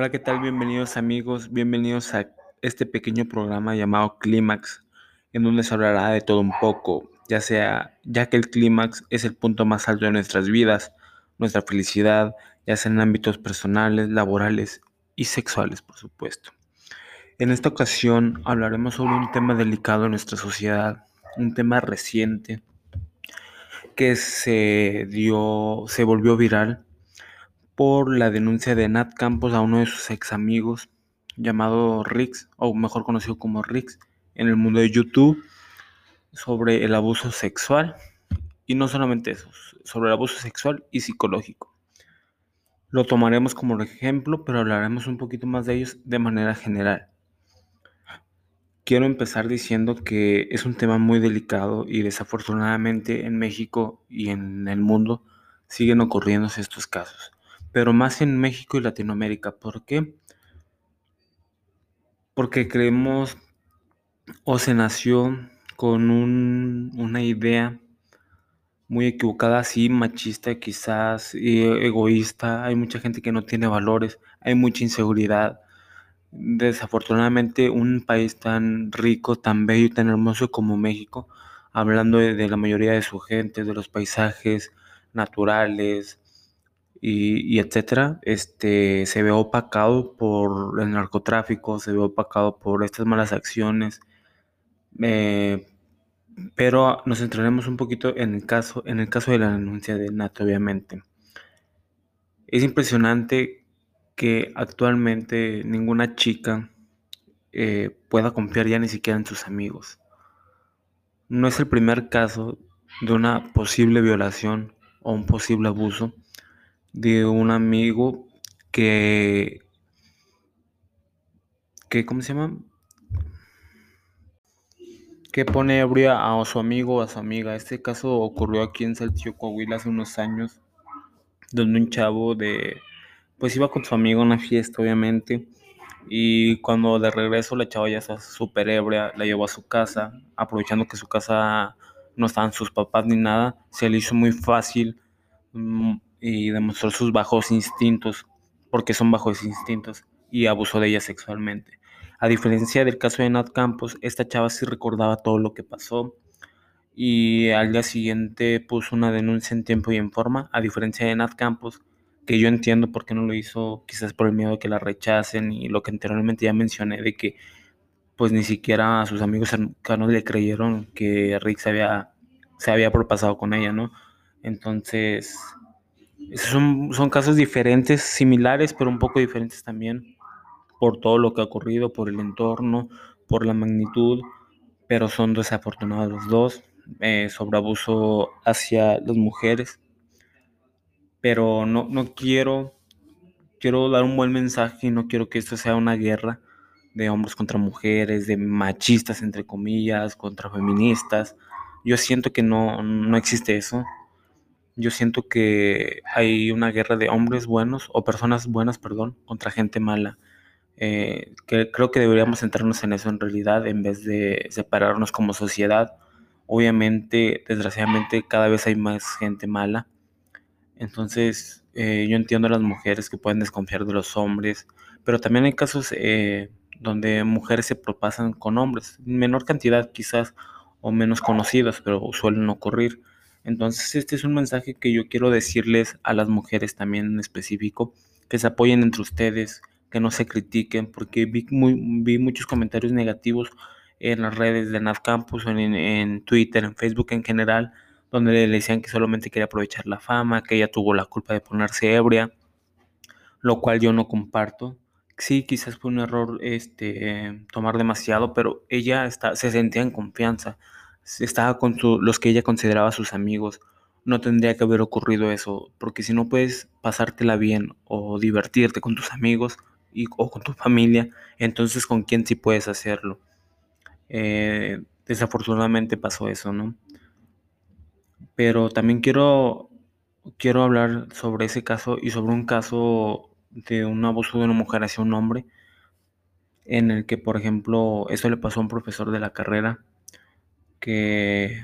Hola, ¿qué tal? Bienvenidos amigos, bienvenidos a este pequeño programa llamado Clímax, en donde se hablará de todo un poco, ya sea, ya que el clímax es el punto más alto de nuestras vidas, nuestra felicidad, ya sea en ámbitos personales, laborales y sexuales, por supuesto. En esta ocasión hablaremos sobre un tema delicado en nuestra sociedad, un tema reciente que se dio, se volvió viral por la denuncia de Nat Campos a uno de sus ex amigos llamado Rix, o mejor conocido como Rix, en el mundo de YouTube sobre el abuso sexual. Y no solamente eso, sobre el abuso sexual y psicológico. Lo tomaremos como ejemplo, pero hablaremos un poquito más de ellos de manera general. Quiero empezar diciendo que es un tema muy delicado y desafortunadamente en México y en el mundo siguen ocurriendo estos casos pero más en México y Latinoamérica. ¿Por qué? Porque creemos o se nació con una idea muy equivocada, así machista quizás, egoísta. Hay mucha gente que no tiene valores, hay mucha inseguridad. Desafortunadamente, un país tan rico, tan bello y tan hermoso como México, hablando de la mayoría de su gente, de los paisajes naturales, y, etcétera, este, se ve opacado por el narcotráfico, se ve opacado por estas malas acciones. Eh, pero nos centraremos un poquito en el caso, en el caso de la denuncia de Nato, obviamente. Es impresionante que actualmente ninguna chica eh, pueda confiar ya ni siquiera en sus amigos. No es el primer caso de una posible violación o un posible abuso de un amigo que, que ¿cómo se llama? Que pone ebria a su amigo o a su amiga. Este caso ocurrió aquí en Saltillo, Coahuila, hace unos años, donde un chavo de, pues iba con su amigo a una fiesta, obviamente, y cuando de regreso la chava ya está súper ebria, la llevó a su casa, aprovechando que su casa no estaban sus papás ni nada, se le hizo muy fácil mm, y demostró sus bajos instintos, porque son bajos instintos, y abusó de ella sexualmente. A diferencia del caso de Nat Campos, esta chava sí recordaba todo lo que pasó y al día siguiente puso una denuncia en tiempo y en forma, a diferencia de Nat Campos, que yo entiendo por qué no lo hizo, quizás por el miedo de que la rechacen y lo que anteriormente ya mencioné de que pues ni siquiera a sus amigos cercanos le creyeron que Rick se había, se había propasado con ella, ¿no? Entonces, son, son casos diferentes, similares, pero un poco diferentes también por todo lo que ha ocurrido, por el entorno, por la magnitud, pero son desafortunados los dos, eh, sobre abuso hacia las mujeres. Pero no, no quiero, quiero dar un buen mensaje y no quiero que esto sea una guerra de hombres contra mujeres, de machistas entre comillas, contra feministas. Yo siento que no, no existe eso. Yo siento que hay una guerra de hombres buenos o personas buenas, perdón, contra gente mala. Eh, que creo que deberíamos centrarnos en eso en realidad en vez de separarnos como sociedad. Obviamente, desgraciadamente, cada vez hay más gente mala. Entonces, eh, yo entiendo a las mujeres que pueden desconfiar de los hombres, pero también hay casos eh, donde mujeres se propasan con hombres, en menor cantidad quizás o menos conocidos, pero suelen ocurrir. Entonces este es un mensaje que yo quiero decirles a las mujeres también en específico, que se apoyen entre ustedes, que no se critiquen, porque vi, vi muchos comentarios negativos en las redes de Nat Campus, en, en Twitter, en Facebook en general, donde le decían que solamente quería aprovechar la fama, que ella tuvo la culpa de ponerse ebria, lo cual yo no comparto. Sí, quizás fue un error este, tomar demasiado, pero ella está, se sentía en confianza estaba con los que ella consideraba sus amigos, no tendría que haber ocurrido eso, porque si no puedes pasártela bien o divertirte con tus amigos y, o con tu familia, entonces con quién sí puedes hacerlo. Eh, desafortunadamente pasó eso, ¿no? Pero también quiero, quiero hablar sobre ese caso y sobre un caso de un abuso de una mujer hacia un hombre, en el que, por ejemplo, eso le pasó a un profesor de la carrera que,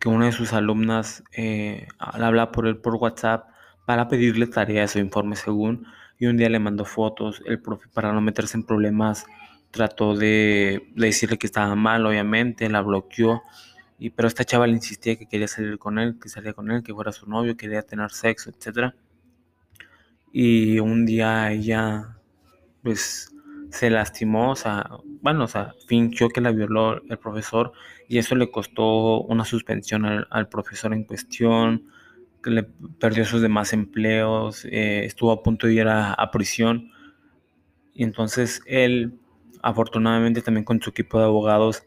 que una de sus alumnas eh, habla por él por WhatsApp para pedirle tareas o informes según, y un día le mandó fotos, el profe para no meterse en problemas trató de, decirle que estaba mal, obviamente, la bloqueó, y, pero esta chava le insistía que quería salir con él, que salía con él, que fuera su novio, quería tener sexo, etc. Y un día ella, pues, se lastimó, o sea, bueno, o sea, fingió que la violó el profesor y eso le costó una suspensión al, profesor en cuestión, que le perdió sus demás empleos, eh, estuvo a punto de ir a, a prisión. Y entonces él, afortunadamente también con su equipo de abogados,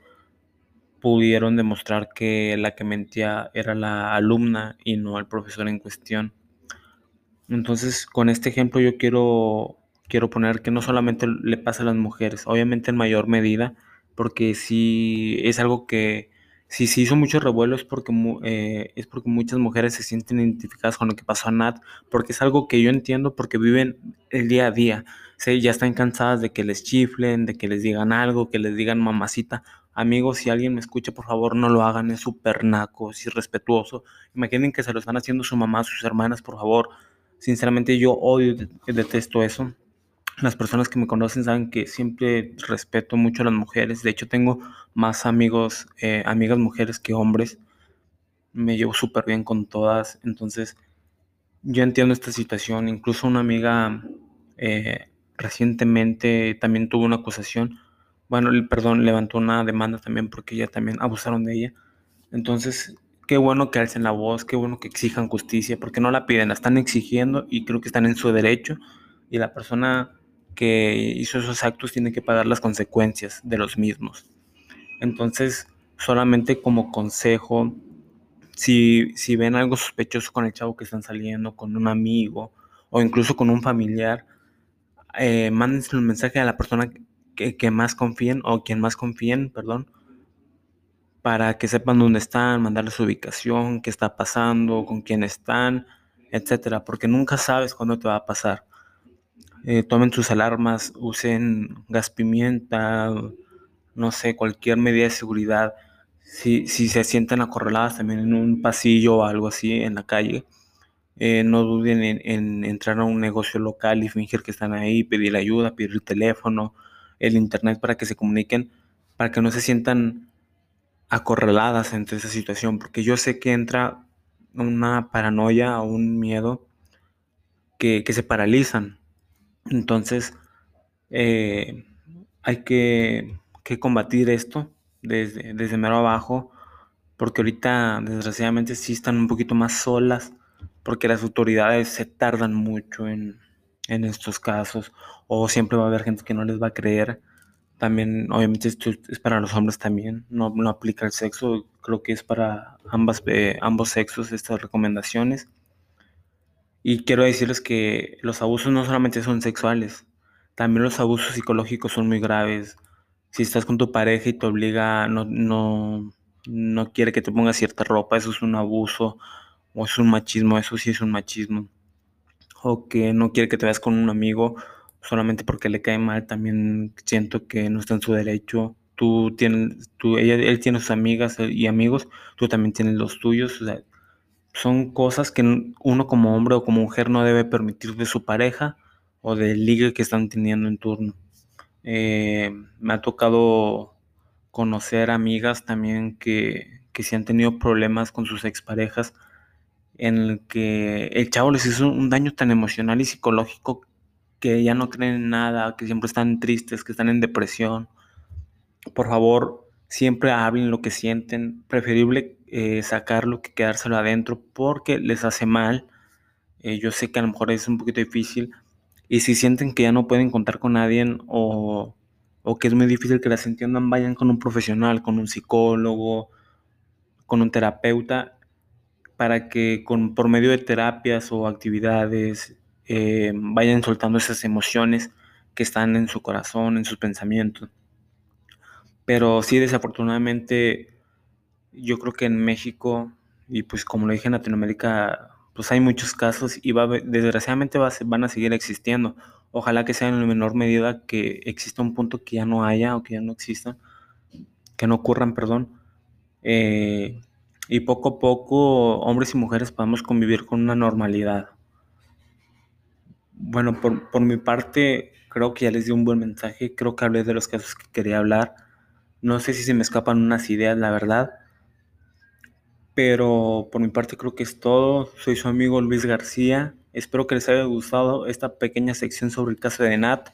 pudieron demostrar que la que mentía era la alumna y no el profesor en cuestión. Entonces, con este ejemplo yo quiero quiero poner que no solamente le pasa a las mujeres, obviamente en mayor medida, porque sí es algo que si se hizo mucho revuelo es porque, eh, es porque muchas mujeres se sienten identificadas con lo que pasó a Nat, porque es algo que yo entiendo porque viven el día a día, ¿sí? ya están cansadas de que les chiflen, de que les digan algo, que les digan mamacita. Amigos, si alguien me escucha, por favor no lo hagan, es súper naco, es irrespetuoso. Imaginen que se lo están haciendo su mamá, sus hermanas, por favor. Sinceramente yo odio, detesto eso. Las personas que me conocen saben que siempre respeto mucho a las mujeres. De hecho, tengo más amigos, eh, amigas mujeres que hombres. Me llevo súper bien con todas. Entonces, yo entiendo esta situación. Incluso una amiga eh, recientemente también tuvo una acusación. Bueno, perdón, levantó una demanda también porque ya también abusaron de ella. Entonces, qué bueno que alcen la voz, qué bueno que exijan justicia, porque no la piden, la están exigiendo y creo que están en su derecho. Y la persona que hizo esos actos tiene que pagar las consecuencias de los mismos. Entonces, solamente como consejo, si, si ven algo sospechoso con el chavo que están saliendo, con un amigo o incluso con un familiar, eh, mándense un mensaje a la persona que, que, más confíen o quien más confíen, perdón, para que sepan dónde están, mandarles su ubicación, qué está pasando, con quién están, etcétera, porque nunca sabes cuándo te va a pasar. Eh, tomen sus alarmas, usen gas pimienta, no sé, cualquier medida de seguridad. Si, si se sienten acorraladas también en un pasillo o algo así en la calle, eh, no duden en, entrar a un negocio local y fingir que están ahí, pedir ayuda, pedir el teléfono, el internet para que se comuniquen, para que no se sientan acorraladas ante esa situación, porque yo sé que entra una paranoia o un miedo que, que se paralizan entonces, eh, hay que, combatir esto desde, desde mero abajo, porque ahorita desgraciadamente sí están un poquito más solas, porque las autoridades se tardan mucho en, estos casos, o siempre va a haber gente que no les va a creer. También, obviamente, esto es para los hombres también, no, no aplica el sexo, creo que es para ambas, eh, ambos sexos estas recomendaciones. Y quiero decirles que los abusos no solamente son sexuales, también los abusos psicológicos son muy graves. Si estás con tu pareja y te obliga, no, no, no quiere que te pongas cierta ropa, eso es un abuso, o es un machismo, eso sí es un machismo. O que no quiere que te veas con un amigo solamente porque le cae mal, también siento que no está en su derecho. Tú tienes, tú, ella, él tiene sus amigas y amigos, tú también tienes los tuyos. Son cosas que uno como hombre o como mujer no debe permitir de su pareja o del ligue que están teniendo en turno. Eh, me ha tocado conocer amigas también que, que sí han tenido problemas con sus exparejas en el que el chavo les hizo un daño tan emocional y psicológico que ya no creen en nada, que siempre están tristes, que están en depresión. Por favor, siempre hablen lo que sienten, preferible eh, sacarlo que quedárselo adentro porque les hace mal. Eh, yo sé que a lo mejor es un poquito difícil y si sienten que ya no pueden contar con nadie o, o que es muy difícil que las entiendan, vayan con un profesional, con un psicólogo, con un terapeuta, para que con, por medio de terapias o actividades eh, vayan soltando esas emociones que están en su corazón, en sus pensamientos. Pero sí, desafortunadamente, yo creo que en México, y pues como lo dije en Latinoamérica, pues hay muchos casos y va, desgraciadamente va, van a seguir existiendo. Ojalá que sea en la menor medida que exista un punto que ya no haya o que ya no exista, que no ocurran, perdón. Eh, y poco a poco, hombres y mujeres podamos convivir con una normalidad. Bueno, por, por mi parte, creo que ya les di un buen mensaje. Creo que hablé de los casos que quería hablar. No sé si se me escapan unas ideas, la verdad. Pero por mi parte creo que es todo. Soy su amigo Luis García. Espero que les haya gustado esta pequeña sección sobre el caso de Nat,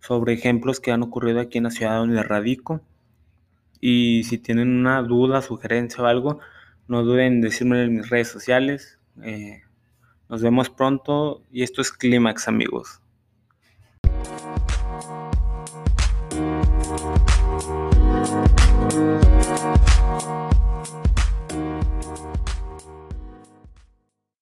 sobre ejemplos que han ocurrido aquí en la ciudad donde radico. Y si tienen una duda, sugerencia o algo, no duden en decirme en mis redes sociales. Eh, nos vemos pronto y esto es Clímax, amigos.